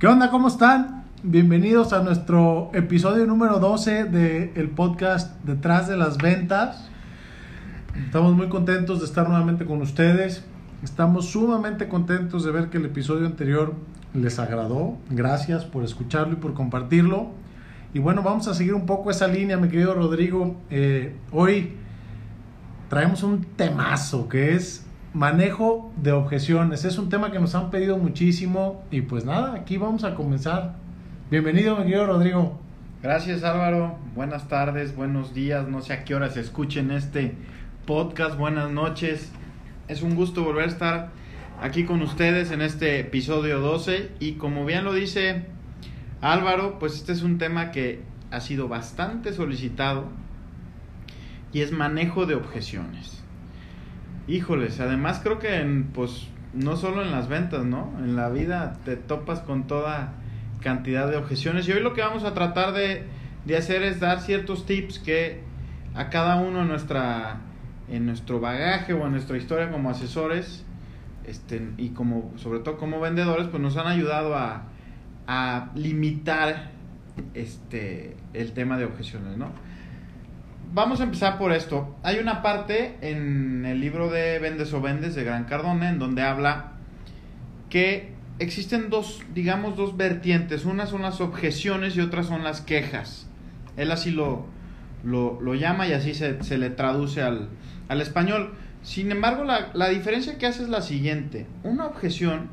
¿Qué onda? ¿Cómo están? Bienvenidos a nuestro episodio número 12 del podcast Detrás de las Ventas. Estamos muy contentos de estar nuevamente con ustedes. Estamos sumamente contentos de ver que el episodio anterior les agradó. Gracias por escucharlo y por compartirlo. Y bueno, vamos a seguir un poco esa línea, mi querido Rodrigo. Eh, hoy traemos un temazo que es manejo de objeciones. Es un tema que nos han pedido muchísimo y pues nada, aquí vamos a comenzar. Bienvenido, mi querido Rodrigo. Gracias Álvaro, buenas tardes, buenos días, no sé a qué horas escuchen este podcast, buenas noches. Es un gusto volver a estar aquí con ustedes en este episodio 12 y como bien lo dice Álvaro, pues este es un tema que ha sido bastante solicitado y es manejo de objeciones. Híjoles, además creo que en, pues no solo en las ventas, ¿no? En la vida te topas con toda cantidad de objeciones y hoy lo que vamos a tratar de, de hacer es dar ciertos tips que a cada uno en nuestra en nuestro bagaje o en nuestra historia como asesores este, y como sobre todo como vendedores pues nos han ayudado a, a limitar este el tema de objeciones, ¿no? Vamos a empezar por esto. Hay una parte en el libro de Vendes o Vendes de Gran Cardone en donde habla que existen dos, digamos, dos vertientes. Una son las objeciones y otras son las quejas. Él así lo, lo, llama y así se, se le traduce al, al, español. Sin embargo, la, la diferencia que hace es la siguiente. Una objeción,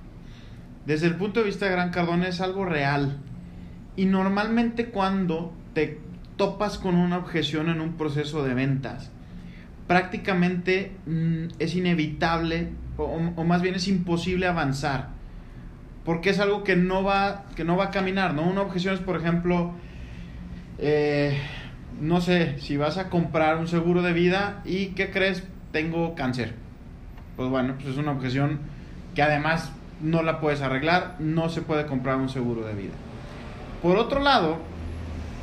desde el punto de vista de Gran Cardone, es algo real. Y normalmente cuando te topas con una objeción en un proceso de ventas, prácticamente mm, es inevitable o, más bien es imposible avanzar porque es algo que no va que no va a caminar no una objeción es por ejemplo eh, no sé si vas a comprar un seguro de vida y qué crees tengo cáncer. Pues bueno pues es una objeción que además no la puedes arreglar no se puede comprar un seguro de vida. Por otro lado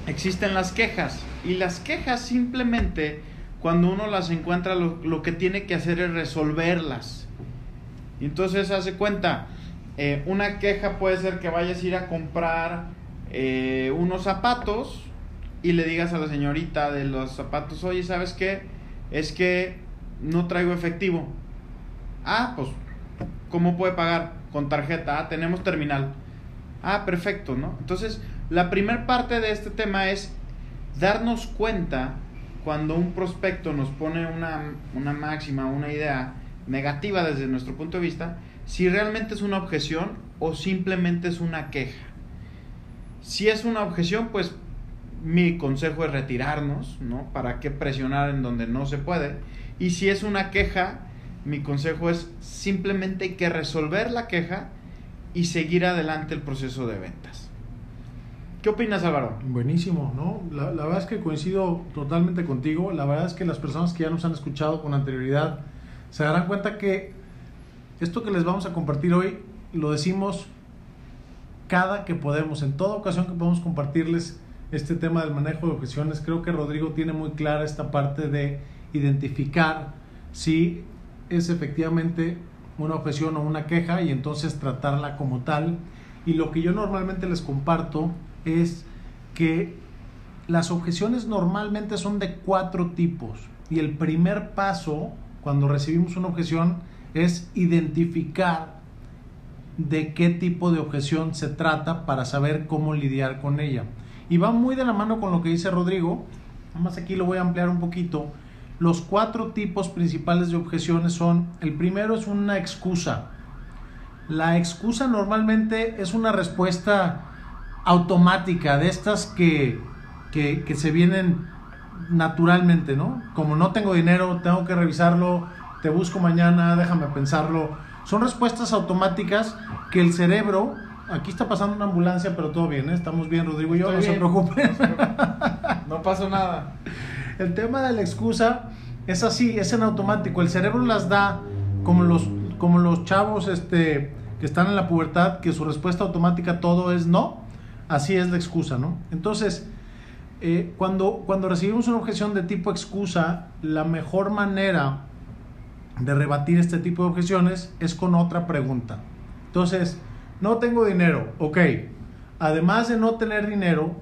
existen las quejas. Y las quejas simplemente, cuando uno las encuentra, lo, que tiene que hacer es resolverlas. Y entonces hace cuenta, eh, una queja puede ser que vayas a ir a comprar eh, unos zapatos y le digas a la señorita de los zapatos, oye, ¿sabes qué? Es que no traigo efectivo. Ah, pues, ¿cómo puede pagar? Con tarjeta. Ah, tenemos terminal. Ah, perfecto, ¿no? Entonces, la primera parte de este tema es darnos cuenta cuando un prospecto nos pone una, una máxima, una idea negativa desde nuestro punto de vista, si realmente es una objeción o simplemente es una queja. Si es una objeción, pues mi consejo es retirarnos, ¿no? ¿Para qué presionar en donde no se puede? Y si es una queja, mi consejo es simplemente hay que resolver la queja y seguir adelante el proceso de ventas. ¿Qué opinas, Álvaro? Buenísimo, ¿no? La, verdad es que coincido totalmente contigo. La verdad es que las personas que ya nos han escuchado con anterioridad se darán cuenta que esto que les vamos a compartir hoy lo decimos cada que podemos, en toda ocasión que podemos compartirles este tema del manejo de objeciones. Creo que Rodrigo tiene muy clara esta parte de identificar si es efectivamente una objeción o una queja y entonces tratarla como tal. Y lo que yo normalmente les comparto es que las objeciones normalmente son de cuatro tipos y el primer paso cuando recibimos una objeción es identificar de qué tipo de objeción se trata para saber cómo lidiar con ella. Y va muy de la mano con lo que dice Rodrigo, más aquí lo voy a ampliar un poquito. Los cuatro tipos principales de objeciones son, el primero es una excusa. La excusa normalmente es una respuesta automática, de estas que, que, se vienen naturalmente, ¿no? Como no tengo dinero, tengo que revisarlo, te busco mañana, déjame pensarlo. Son respuestas automáticas que el cerebro, aquí está pasando una ambulancia, pero todo bien, ¿eh? estamos bien, Rodrigo y yo, no se preocupen. No pasó nada. El tema de la excusa es así, es en automático. El cerebro las da como los, como los chavos este, que están en la pubertad, que su respuesta automática todo es no así es la excusa, ¿no? Entonces, eh, cuando, cuando recibimos una objeción de tipo excusa, la mejor manera de rebatir este tipo de objeciones es con otra pregunta. Entonces, no tengo dinero, ok. Además de no tener dinero,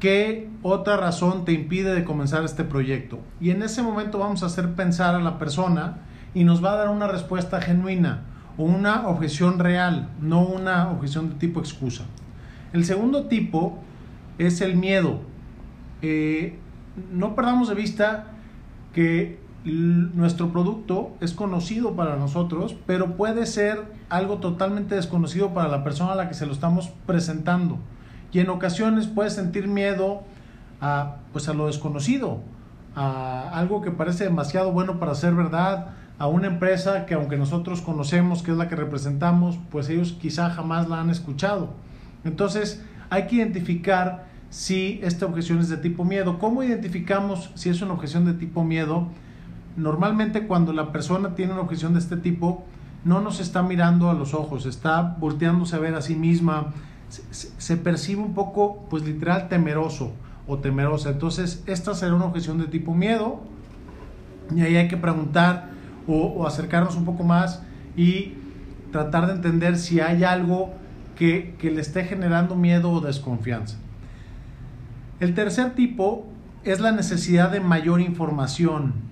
¿qué otra razón te impide de comenzar este proyecto? Y en ese momento vamos a hacer pensar a la persona y nos va a dar una respuesta genuina o una objeción real, no una objeción de tipo excusa. El segundo tipo es el miedo. Eh, no perdamos de vista que nuestro producto es conocido para nosotros, pero puede ser algo totalmente desconocido para la persona a la que se lo estamos presentando. Y en ocasiones puede sentir miedo a, pues a lo desconocido, a algo que parece demasiado bueno para ser verdad, a una empresa que aunque nosotros conocemos que es la que representamos, pues ellos quizá jamás la han escuchado. Entonces hay que identificar si esta objeción es de tipo miedo. ¿Cómo identificamos si es una objeción de tipo miedo? Normalmente cuando la persona tiene una objeción de este tipo, no nos está mirando a los ojos, está volteándose a ver a sí misma, se, percibe un poco, pues literal, temeroso o temerosa. Entonces, esta será una objeción de tipo miedo y ahí hay que preguntar o, acercarnos un poco más y tratar de entender si hay algo que, le esté generando miedo o desconfianza. El tercer tipo es la necesidad de mayor información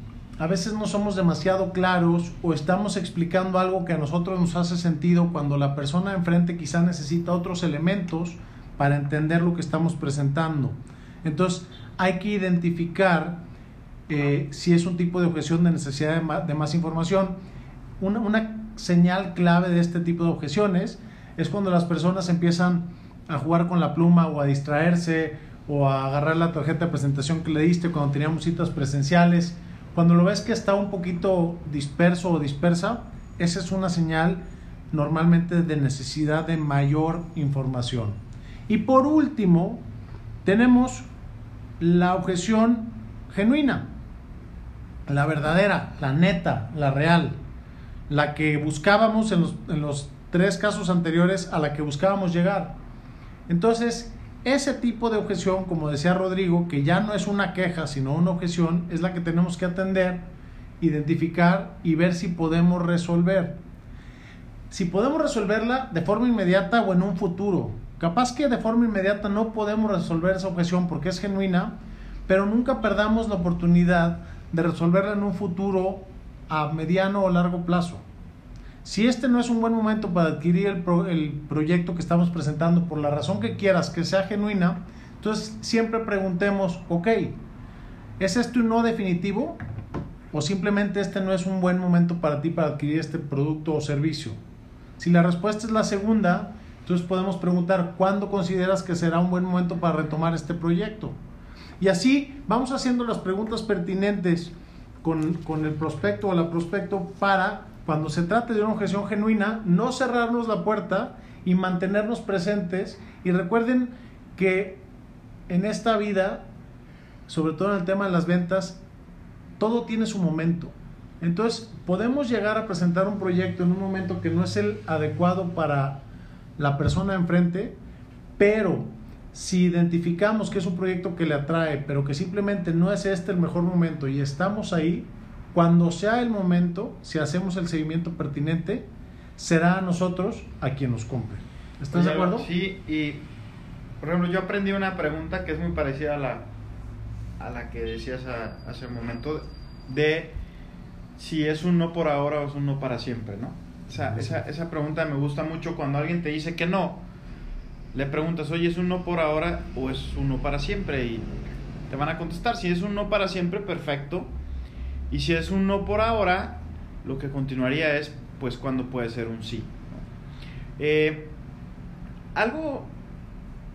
a veces no somos demasiado claros o estamos explicando algo que a nosotros nos hace sentido cuando la persona enfrente quizá necesita otros elementos para entender lo que estamos presentando. Entonces hay que identificar eh, si es un tipo de objeción de necesidad de más, información. Una, una señal clave de este tipo de objeciones es cuando las personas empiezan a jugar con la pluma o a distraerse o a agarrar la tarjeta de presentación que le diste cuando teníamos citas presenciales cuando lo ves que está un poquito disperso o dispersa, esa es una señal normalmente de necesidad de mayor información. Y por último, tenemos la objeción genuina, la verdadera, la neta, la real, la que buscábamos en los, en los tres casos anteriores a la que buscábamos llegar. Entonces, ese tipo de objeción, como decía Rodrigo, que ya no es una queja, sino una objeción, es la que tenemos que atender, identificar y ver si podemos resolver. Si podemos resolverla de forma inmediata o en un futuro. Capaz que de forma inmediata no podemos resolver esa objeción porque es genuina, pero nunca perdamos la oportunidad de resolverla en un futuro a mediano o largo plazo. Si este no es un buen momento para adquirir el, proyecto que estamos presentando por la razón que quieras, que sea genuina, entonces siempre preguntemos, ok, ¿es este un no definitivo? ¿O simplemente este no es un buen momento para ti para adquirir este producto o servicio? Si la respuesta es la segunda, entonces podemos preguntar, ¿cuándo consideras que será un buen momento para retomar este proyecto? Y así vamos haciendo las preguntas pertinentes con, con el prospecto o la prospecto para cuando se trate de una objeción genuina, no cerrarnos la puerta y mantenernos presentes. Y recuerden que en esta vida, sobre todo en el tema de las ventas, todo tiene su momento. Entonces, podemos llegar a presentar un proyecto en un momento que no es el adecuado para la persona enfrente, pero si identificamos que es un proyecto que le atrae, pero que simplemente no es este el mejor momento y estamos ahí, cuando sea el momento, si hacemos el seguimiento pertinente, será a nosotros a quien nos compre. ¿Estás de acuerdo? Sí, y por ejemplo, yo aprendí una pregunta que es muy parecida a la, a la que decías hace un momento, de si es un no por ahora o es un no para siempre, ¿no? esa, esa pregunta me gusta mucho cuando alguien te dice que no. Le preguntas, oye, ¿es un no por ahora o es un no para siempre? Y te van a contestar, si es un no para siempre, perfecto y si es un no por ahora, lo que continuaría es, pues, cuando puede ser un sí. Eh, algo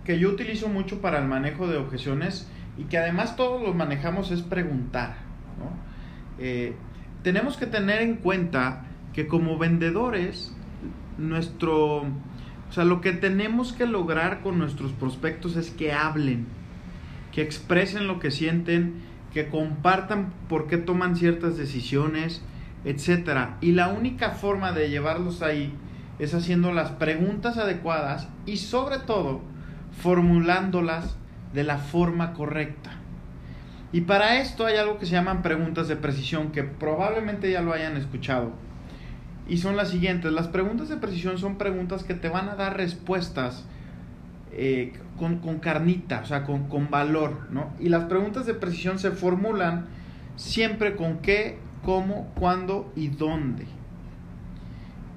que yo utilizo mucho para el manejo de objeciones y que además todos los manejamos es preguntar. Eh, tenemos que tener en cuenta que como vendedores, nuestro, o sea, lo que tenemos que lograr con nuestros prospectos es que hablen, que expresen lo que sienten que compartan por qué toman ciertas decisiones, etcétera. Y la única forma de llevarlos ahí es haciendo las preguntas adecuadas y sobre todo formulándolas de la forma correcta. Y para esto hay algo que se llaman preguntas de precisión que probablemente ya lo hayan escuchado. y son las siguientes. Las preguntas de precisión son preguntas que te van a dar respuestas eh, con, con, carnita, o sea, con, con valor, ¿no? Y las preguntas de precisión se formulan siempre con qué, cómo, cuándo y dónde.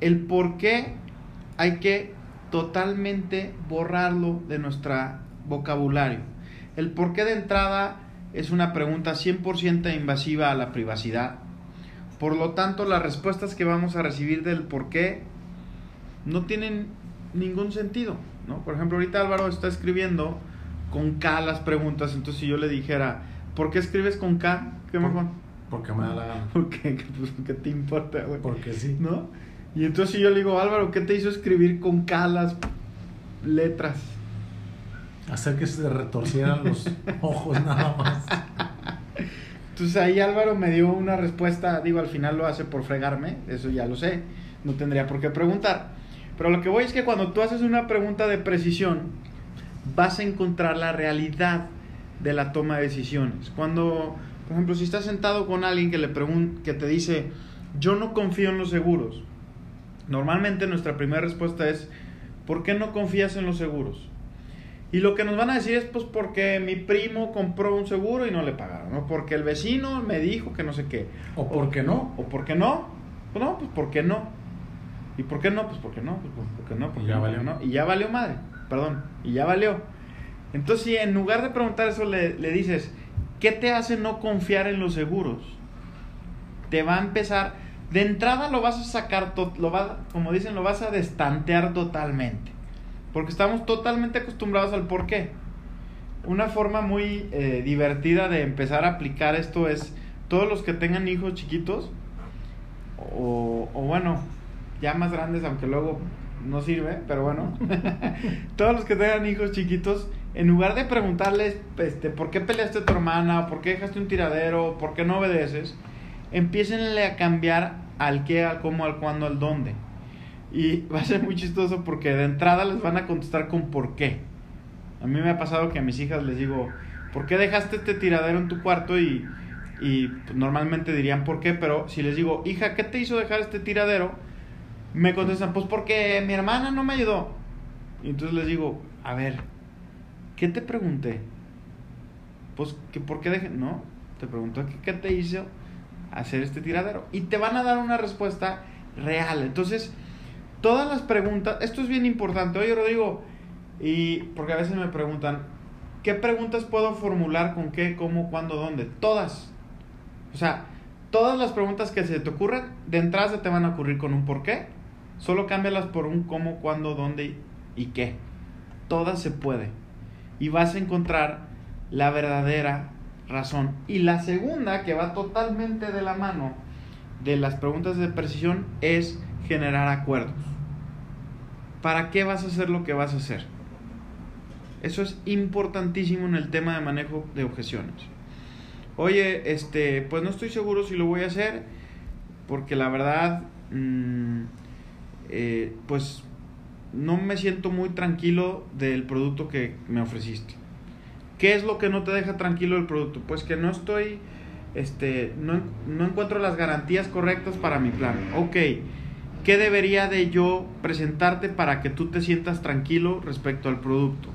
El por qué hay que totalmente borrarlo de nuestro vocabulario. El por qué de entrada es una pregunta 100% invasiva a la privacidad. Por lo tanto, las respuestas que vamos a recibir del por qué no tienen ningún sentido. ¿No? Por ejemplo, ahorita Álvaro está escribiendo con K las preguntas, entonces si yo le dijera, ¿por qué escribes con K? ¿Qué mejor? Porque me da la gana. ¿Por qué? Pues, ¿Qué te importa, güey? Porque sí. ¿No? Y entonces si yo le digo, Álvaro, ¿qué te hizo escribir con K las letras? Hacer que se retorcieran los ojos nada más. Entonces ahí Álvaro me dio una respuesta, digo, al final lo hace por fregarme, eso ya lo sé, no tendría por qué preguntar. Pero lo que voy es que cuando tú haces una pregunta de precisión, vas a encontrar la realidad de la toma de decisiones. Cuando, por ejemplo, si estás sentado con alguien que, le que te dice, yo no confío en los seguros, normalmente nuestra primera respuesta es, ¿por qué no confías en los seguros? Y lo que nos van a decir es, pues, porque mi primo compró un seguro y no le pagaron, ¿no? Porque el vecino me dijo que no sé qué. ¿O por qué no? ¿O por qué no? Pues no, pues, ¿por qué no? ¿Y por qué no? Pues, ¿por qué no? Pues, ¿por qué no? Porque ya no, valió. no. Y ya valió madre, perdón, y ya valió. Entonces, si en lugar de preguntar eso le, le dices, ¿qué te hace no confiar en los seguros? Te va a empezar, de entrada lo vas a sacar, lo va, como dicen, lo vas a destantear totalmente. Porque estamos totalmente acostumbrados al por qué. Una forma muy eh, divertida de empezar a aplicar esto es todos los que tengan hijos chiquitos, o, o bueno, ya más grandes, aunque luego no sirve, pero bueno, todos los que tengan hijos chiquitos, en lugar de preguntarles este, por qué peleaste a tu hermana, por qué dejaste un tiradero, por qué no obedeces, empiecenle a cambiar al qué, al cómo, al cuándo, al dónde. Y va a ser muy chistoso porque de entrada les van a contestar con por qué. A mí me ha pasado que a mis hijas les digo, ¿por qué dejaste este tiradero en tu cuarto? Y, y pues, normalmente dirían por qué, pero si les digo, hija, ¿qué te hizo dejar este tiradero? Me contestan, pues porque mi hermana no me ayudó. Y entonces les digo, a ver, ¿qué te pregunté? Pues que por qué dejé, no, te preguntó que qué te hizo hacer este tiradero. Y te van a dar una respuesta real. Entonces, todas las preguntas, esto es bien importante, oye Rodrigo, y porque a veces me preguntan, ¿qué preguntas puedo formular con qué, cómo, cuándo, dónde? Todas. O sea, todas las preguntas que se te ocurran, de entrada te van a ocurrir con un por qué, solo cámbialas por un cómo, cuándo, dónde y qué. Todas se puede. Y vas a encontrar la verdadera razón. Y la segunda, que va totalmente de la mano de las preguntas de precisión, es generar acuerdos. ¿Para qué vas a hacer lo que vas a hacer? Eso es importantísimo en el tema de manejo de objeciones. Oye, este, pues no estoy seguro si lo voy a hacer, porque la verdad, mmm, eh, pues no me siento muy tranquilo del producto que me ofreciste. ¿Qué es lo que no te deja tranquilo del producto? Pues que no estoy, este, no, no encuentro las garantías correctas para mi plan. Ok, ¿qué debería de yo presentarte para que tú te sientas tranquilo respecto al producto?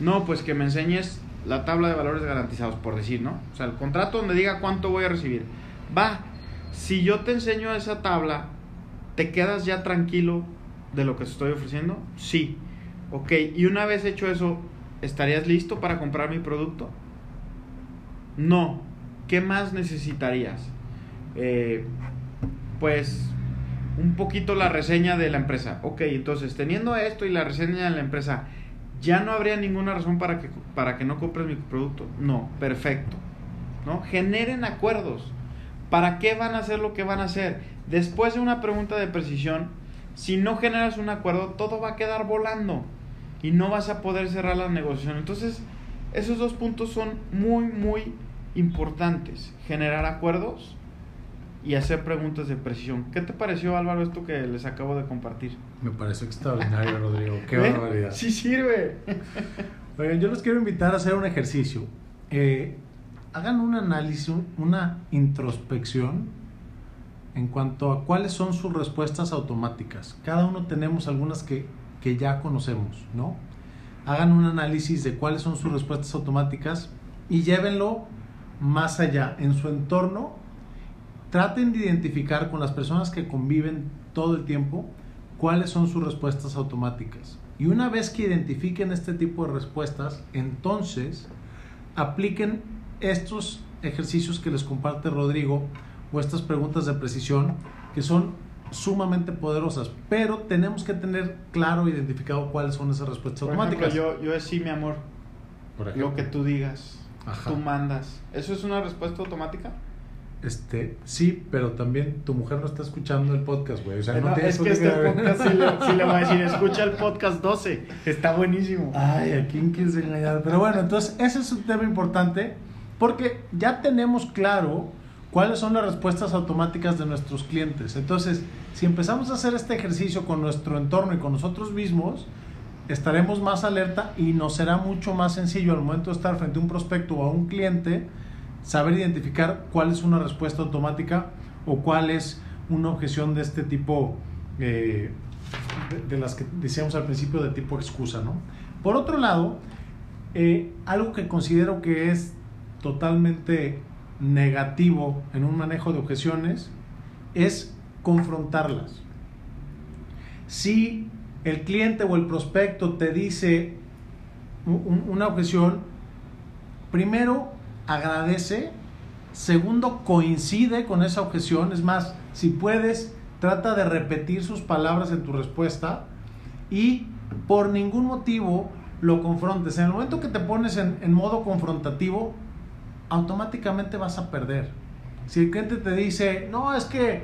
No, pues que me enseñes la tabla de valores garantizados, por decir, ¿no? O sea, el contrato donde diga cuánto voy a recibir. Va, si yo te enseño esa tabla, ¿te quedas ya tranquilo de lo que te estoy ofreciendo? Sí. Ok, y una vez hecho eso, ¿estarías listo para comprar mi producto? No. ¿Qué más necesitarías? Eh, pues un poquito la reseña de la empresa. Ok, entonces teniendo esto y la reseña de la empresa, ¿ya no habría ninguna razón para que, para que no compres mi producto? No, perfecto. ¿No? Generen acuerdos. ¿Para qué van a hacer lo que van a hacer? Después de una pregunta de precisión, si no generas un acuerdo, todo va a quedar volando y no vas a poder cerrar la negociación. Entonces, esos dos puntos son muy, muy importantes. Generar acuerdos y hacer preguntas de precisión. ¿Qué te pareció, Álvaro, esto que les acabo de compartir? Me pareció extraordinario, Rodrigo. Qué ¿Eh? barbaridad. Sí sirve. Oigan, yo los quiero invitar a hacer un ejercicio. Eh, hagan un análisis, una introspección en cuanto a cuáles son sus respuestas automáticas. Cada uno tenemos algunas que, que ya conocemos, ¿no? Hagan un análisis de cuáles son sus respuestas automáticas y llévenlo más allá en su entorno. Traten de identificar con las personas que conviven todo el tiempo cuáles son sus respuestas automáticas. Y una vez que identifiquen este tipo de respuestas, entonces apliquen estos ejercicios que les comparte Rodrigo o estas preguntas de precisión que son sumamente poderosas, pero tenemos que tener claro identificado cuáles son esas respuestas Por automáticas. ejemplo, yo, yo sí, mi amor, Por ejemplo. lo que tú digas, Ajá. tú mandas. ¿Eso es una respuesta automática? Este, sí, pero también tu mujer no está escuchando el podcast, güey. O sea, no no, tienes es que este podcast sí le, sí le voy a decir, escucha el podcast 12, está buenísimo. Ay, ¿a quién quieres engañar? Pero bueno, entonces ese es un tema importante porque ya tenemos claro cuáles son las respuestas automáticas de nuestros clientes. Entonces, si empezamos a hacer este ejercicio con nuestro entorno y con nosotros mismos, estaremos más alerta y nos será mucho más sencillo al momento de estar frente a un prospecto o a un cliente saber identificar cuál es una respuesta automática o cuál es una objeción de este tipo eh, de, de las que decíamos al principio de tipo excusa, ¿no? Por otro lado, eh, algo que considero que es totalmente negativo en un manejo de objeciones es confrontarlas. Si el cliente o el prospecto te dice un- una objeción, primero agradece, segundo coincide con esa objeción, es más, si puedes, trata de repetir sus palabras en tu respuesta y por ningún motivo lo confrontes. En el momento que te pones en, en modo confrontativo, automáticamente vas a perder. Si el cliente te dice, no, es que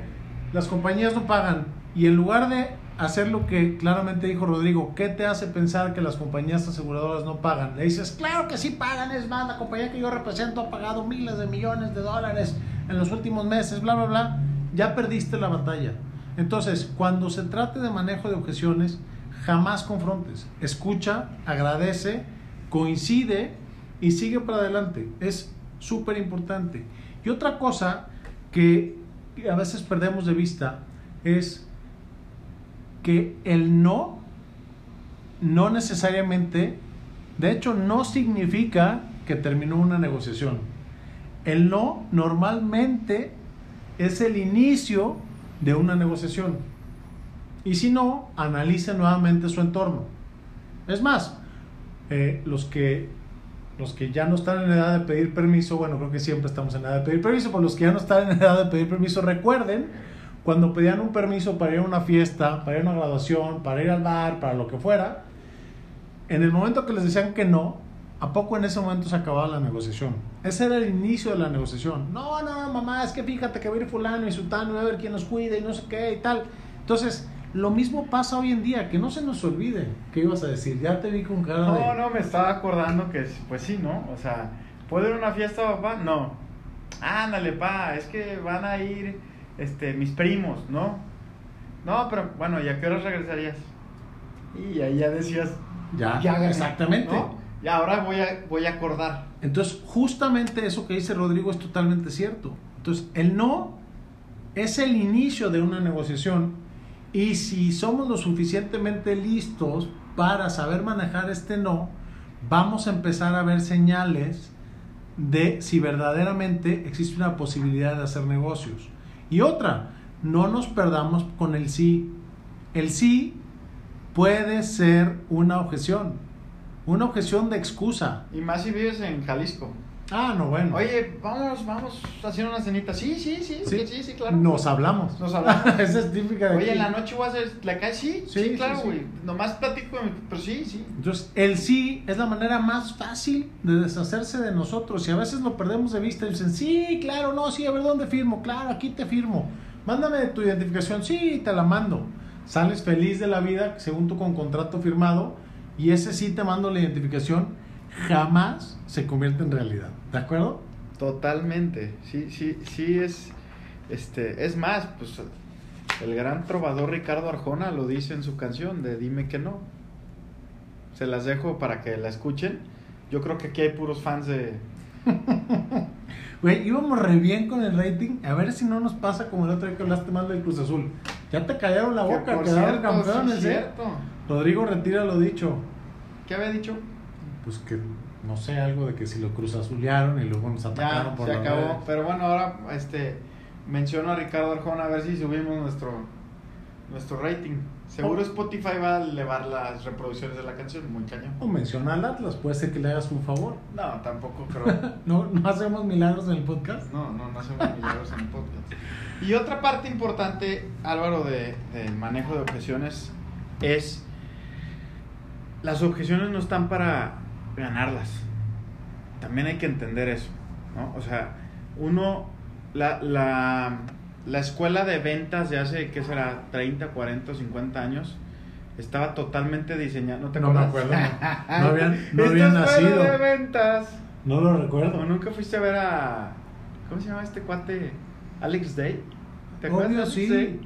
las compañías no pagan, y en lugar de hacer lo que claramente dijo Rodrigo, ¿qué te hace pensar que las compañías aseguradoras no pagan? Le dices, claro que sí pagan, es más, la compañía que yo represento ha pagado miles de millones de dólares en los últimos meses, bla, bla, bla, ya perdiste la batalla. Entonces, cuando se trate de manejo de objeciones, jamás confrontes, escucha, agradece, coincide y sigue para adelante. Es súper importante. Y otra cosa que a veces perdemos de vista es que el no no necesariamente, de hecho no significa que terminó una negociación. El no normalmente es el inicio de una negociación. Y si no, analice nuevamente su entorno. Es más, eh, los que los que ya no están en edad de pedir permiso, bueno, creo que siempre estamos en edad de pedir permiso, pero los que ya no están en edad de pedir permiso, recuerden cuando pedían un permiso para ir a una fiesta, para ir a una graduación, para ir al bar, para lo que fuera, en el momento que les decían que no, ¿a poco en ese momento se acababa la negociación? Ese era el inicio de la negociación. No, no, mamá, es que fíjate que va a ir fulano y sutano y a ver quién nos cuida y no sé qué y tal. Entonces, lo mismo pasa hoy en día, que no se nos olvide. ¿Qué ibas a decir? Ya te vi con cara de... No, no, me estaba acordando que, pues sí, ¿no? O sea, ¿puedo ir a una fiesta, papá? No. Ándale, pa, es que van a ir este, mis primos, ¿no? No, pero bueno, ¿y a qué horas regresarías? Y ahí ya decías, Ya, gané, exactamente. ¿no? Y ahora voy a, voy a acordar. Entonces, justamente eso que dice Rodrigo es totalmente cierto. Entonces, el no es el inicio de una negociación y si somos lo suficientemente listos para saber manejar este no, vamos a empezar a ver señales de si verdaderamente existe una posibilidad de hacer negocios. Y otra, no nos perdamos con el sí. El sí puede ser una objeción, una objeción de excusa. Y más si vives en Jalisco. Ah, no, bueno. Oye, vamos, vamos a hacer una cenita. Sí, sí, sí, sí, sí, sí, claro. Nos hablamos. Nos hablamos. Esa es típica de Oye, aquí. en la noche voy a hacer, ¿la cae? Sí, sí, Sí, sí, claro, sí. güey. Nomás platico, pero sí, sí. Entonces, el sí es la manera más fácil de deshacerse de nosotros. Y a veces lo perdemos de vista y dicen, sí, claro, no, sí, a ver dónde firmo. Claro, aquí te firmo. Mándame tu identificación. Sí, te la mando. Sales feliz de la vida, según tú con contrato firmado. Y ese sí te mando la identificación. Jamás se convierte en realidad. ¿De acuerdo? Totalmente, sí, sí, sí es, este, es más, pues el gran trovador Ricardo Arjona lo dice en su canción de Dime que no. Se las dejo para que la escuchen. Yo creo que aquí hay puros fans de... Güey, íbamos re bien con el rating. A ver si no nos pasa como el otro día que hablaste mal del Cruz Azul. Ya te callaron la Que boca, por quedaron cierto, campeones, sí, ¿eh? cierto. Rodrigo retira lo dicho. ¿Qué había dicho? Pues que, no sé, algo de que si lo Cruz Azulearon y luego nos atacaron Ya, por se acabó. redes. Pero bueno, ahora este menciono a Ricardo Arjona a ver si subimos nuestro nuestro rating. Seguro Oh. Spotify va a elevar las reproducciones de la canción, muy cañón. O menciona al Atlas, puede ser que le hagas un favor. No, tampoco creo. No, no hacemos milagros en el podcast. No, no, no hacemos milagros en el podcast. Y otra parte importante, Álvaro, de, del manejo de objeciones es las objeciones no están para ganarlas. También hay que entender eso, ¿no? O sea, uno, la, la, la escuela de ventas de hace, ¿qué será? 30, 40, 50 años, estaba totalmente diseñada. ¿No te No me acuerdas? acuerdo, no. No había- no Esta había escuela nacido. de ventas. No lo ¿O recuerdo. nunca fuiste a ver a. ¿Cómo se llama este cuate? Alex Day. ¿Te acuerdas Obvio, Alex sí. Day?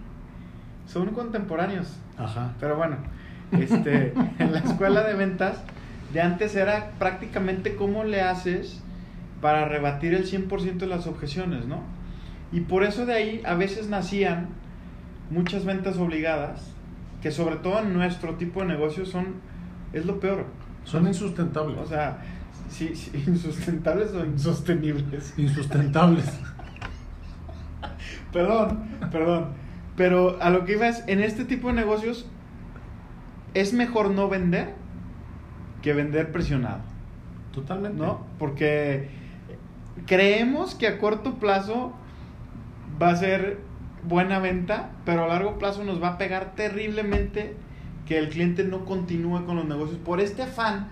Son contemporáneos. Ajá. Pero bueno, este, en la escuela de ventas de antes era prácticamente cómo le haces para rebatir el 100% de las objeciones, ¿no? Y por eso de ahí a veces nacían muchas ventas obligadas, que sobre todo en nuestro tipo de negocios son, es lo peor. Son insustentables. O sea, sí, sí, insustentables o insostenibles. insustentables. Perdón, perdón. Pero a lo que iba es, en este tipo de negocios es mejor no vender que vender presionado, Totalmente. ¿no? Porque creemos que a corto plazo va a ser buena venta, pero a largo plazo nos va a pegar terriblemente que el cliente no continúe con los negocios por este afán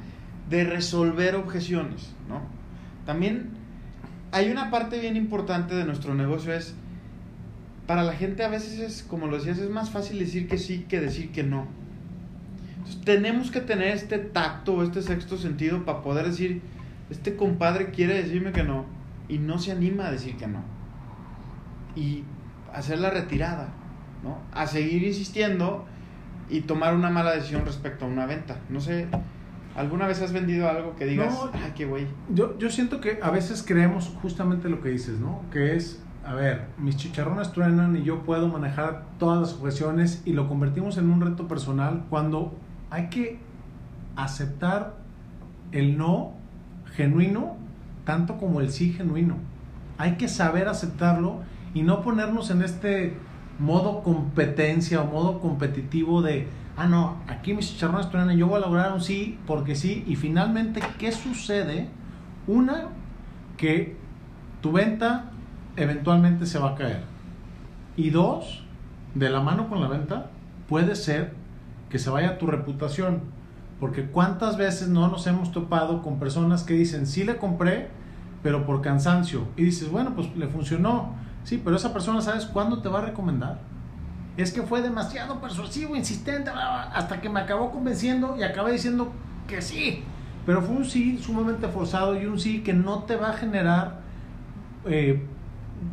de resolver objeciones, ¿no? También hay una parte bien importante de nuestro negocio es para la gente a veces es como lo decías es más fácil decir que sí que decir que no. Entonces, tenemos que tener este tacto este sexto sentido para poder decir este compadre quiere decirme que no y no se anima a decir que no. Y hacer la retirada, ¿no? A seguir insistiendo y tomar una mala decisión respecto a una venta. No sé, ¿alguna vez has vendido algo que digas, No. ay, qué güey? Yo, yo siento que a veces creemos justamente lo que dices, ¿no? Que es, a ver, mis chicharrones truenan y yo puedo manejar todas las objeciones y lo convertimos en un reto personal cuando hay que aceptar el no genuino tanto como el sí genuino. Hay que saber aceptarlo y no ponernos en este modo competencia o modo competitivo de, ah, no, aquí mis chicharrones truenan, yo voy a lograr un sí porque sí. Y finalmente, ¿qué sucede? Una, que tu venta eventualmente se va a caer. Y dos, de la mano con la venta, puede ser que se vaya tu reputación. Porque cuántas veces no nos hemos topado con personas que dicen, sí le compré, pero por cansancio. Y dices, bueno, pues le funcionó. Sí, pero esa persona, ¿sabes cuándo te va a recomendar? Es que fue demasiado persuasivo, insistente, hasta que me acabó convenciendo y acabé diciendo que sí. Pero fue un sí sumamente forzado y un sí que no te va a generar eh,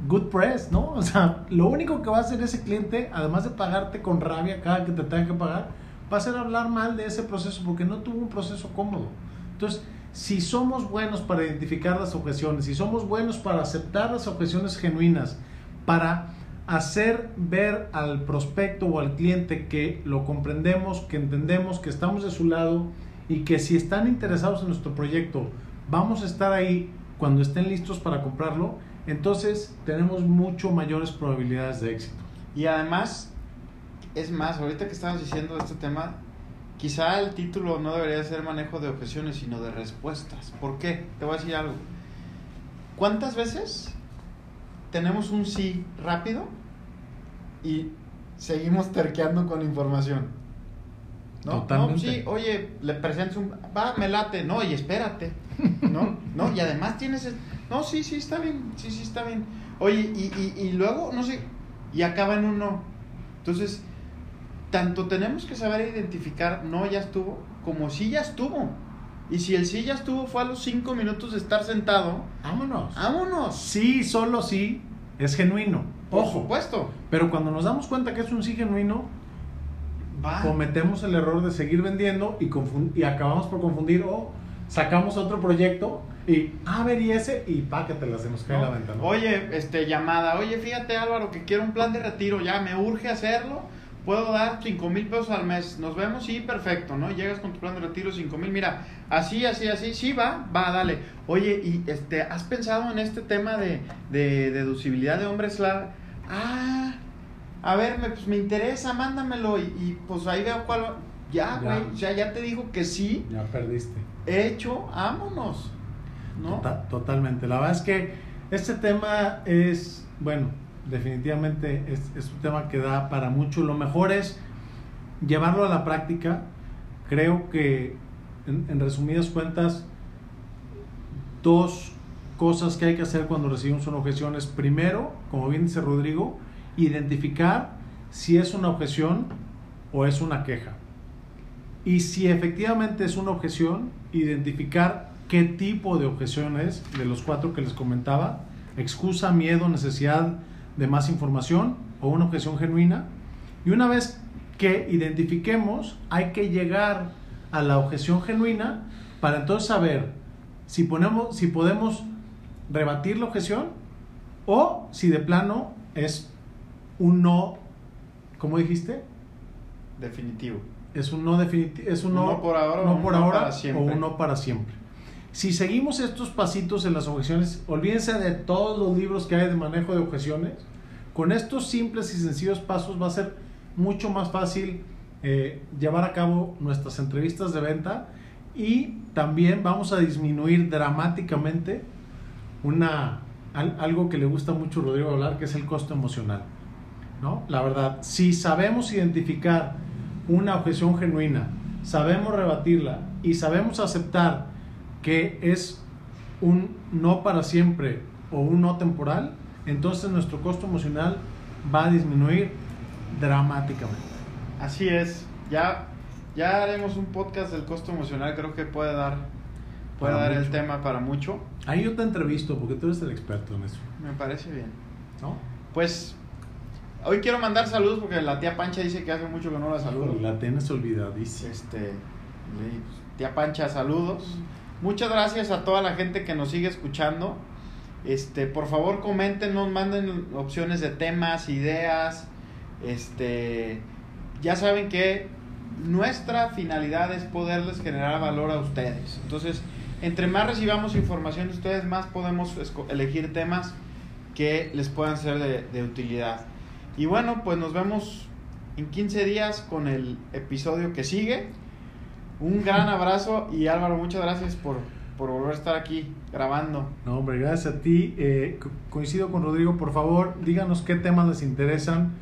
good press, ¿no? O sea, lo único que va a hacer ese cliente, además de pagarte con rabia cada que te tenga que pagar, va a ser hablar mal de ese proceso porque no tuvo un proceso cómodo. Entonces, si somos buenos para identificar las objeciones, si somos buenos para aceptar las objeciones genuinas, para hacer ver al prospecto o al cliente que lo comprendemos, que entendemos, que estamos de su lado y que si están interesados en nuestro proyecto, vamos a estar ahí cuando estén listos para comprarlo, entonces tenemos mucho mayores probabilidades de éxito. Y además, es más, ahorita que estabas diciendo este tema, quizá el título no debería ser manejo de objeciones, sino de respuestas. ¿Por qué? Te voy a decir algo. ¿Cuántas veces tenemos un sí rápido y seguimos terqueando con información? ¿No? Totalmente. No, sí, oye, le presentas un... Va, me late. No, y espérate. ¿No? No, y además tienes... el- No, sí, sí, está bien. Sí, sí, está bien. Oye, y, y, y luego, no sé, y acaba en un no. Entonces, tanto tenemos que saber identificar no ya estuvo, como sí ya estuvo. Y si el sí ya estuvo fue a los cinco minutos de estar sentado, Vámonos. vámonos. Sí, solo sí es genuino. Por Ojo. supuesto. Pero cuando nos damos cuenta que es un sí genuino, Va. cometemos el error de seguir vendiendo y, y acabamos por confundir o sacamos otro proyecto y, a ver, y ese, y pa, que te las hacemos caer en la ventana. Oye, este, llamada, oye, fíjate Álvaro, que quiero un plan de retiro, ya me urge hacerlo, puedo dar 5 mil pesos al mes, nos vemos, sí, perfecto, ¿no? Llegas con tu plan de retiro, 5 mil, mira, así, así, así, sí, va, va, dale. Oye, y este, ¿has pensado en este tema de, de deducibilidad de hombres? La... Ah, a ver, me, pues me interesa, mándamelo y, y pues ahí veo cuál... Ya, Ya. güey, o sea, ya te digo que sí, Ya perdiste. hecho, vámonos, ¿no? Tota- totalmente. La verdad es que este tema es, bueno, definitivamente es, es un tema que da para mucho. Lo mejor es llevarlo a la práctica. Creo que, en, en resumidas cuentas, dos cosas que hay que hacer cuando recibimos una objeción es, primero, como bien dice Rodrigo, identificar si es una objeción o es una queja. Y si efectivamente es una objeción, identificar qué tipo de objeción es, de los cuatro que les comentaba, excusa, miedo, necesidad de más información o una objeción genuina. Y una vez que identifiquemos, hay que llegar a la objeción genuina para entonces saber si, ponemos, si podemos rebatir la objeción o si de plano es un no, ¿cómo dijiste? Definitivo. Es un no definitivo, es un no, no por ahora no por no ahora o un no para siempre. Si seguimos estos pasitos en las objeciones, olvídense de todos los libros que hay de manejo de objeciones. Con estos simples y sencillos pasos va a ser mucho más fácil eh, llevar a cabo nuestras entrevistas de venta y también vamos a disminuir dramáticamente una, al- algo que le gusta mucho a Rodrigo hablar, que es el costo emocional. ¿no? La verdad, si sabemos identificar una objeción genuina, sabemos rebatirla y sabemos aceptar que es un no para siempre o un no temporal, entonces nuestro costo emocional va a disminuir dramáticamente. Así es. Ya, ya haremos un podcast del costo emocional. Creo que puede dar, puede Para dar el tema para mucho. Ahí yo te entrevisto porque tú eres el experto en eso, Me parece bien. ¿no? Pues hoy quiero mandar saludos porque la tía Pancha dice que hace mucho que no la saludo. La tienes olvidadísima. Este, tía Pancha, saludos. Muchas gracias a toda la gente que nos sigue escuchando. Este, por favor, comenten, nos manden opciones de temas, ideas. Este, ya saben que nuestra finalidad es poderles generar valor a ustedes. Entonces, entre más recibamos información de ustedes, más podemos elegir temas que les puedan ser de, de utilidad. Y bueno, pues nos vemos en 15 días con el episodio que sigue. Un gran abrazo y Álvaro, muchas gracias por, por volver a estar aquí grabando. No, hombre, gracias a ti. Eh, co- coincido con Rodrigo, por favor, díganos qué temas les interesan.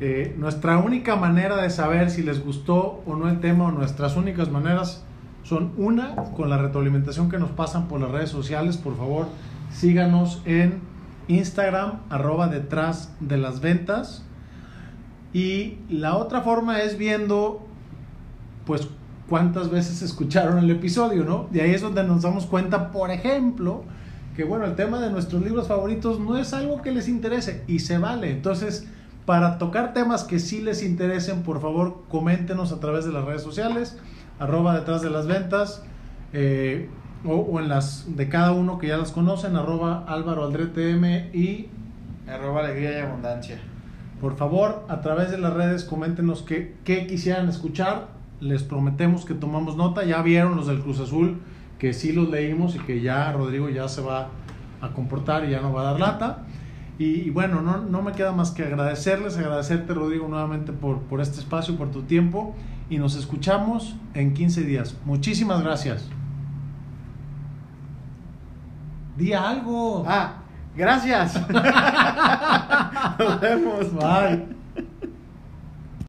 Eh, nuestra única manera de saber si les gustó o no el tema, o nuestras únicas maneras, son una, con la retroalimentación que nos pasan por las redes sociales. Por favor, síganos en Instagram, arroba detrás de las ventas. Y la otra forma es viendo, pues, cuántas veces escucharon el episodio, ¿no? De ahí es donde nos damos cuenta, por ejemplo, que bueno, el tema de nuestros libros favoritos no es algo que les interese y se vale. Entonces, para tocar temas que sí les interesen, por favor, coméntenos a través de las redes sociales, arroba detrás de las ventas, eh, o, o en las de cada uno que ya las conocen, arroba Álvaro Aldrete M y Arroba alegría y abundancia. por favor, a través de las redes, coméntenos qué, qué quisieran escuchar. Les prometemos que tomamos nota. Ya vieron los del Cruz Azul, que sí los leímos y que ya Rodrigo ya se va a comportar y ya no va a dar lata. Y, y bueno, no, no me queda más que agradecerles, agradecerte Rodrigo nuevamente por, por este espacio, por tu tiempo. Y nos escuchamos en 15 días. Muchísimas gracias. Di algo. Ah, gracias. Nos vemos. Bye.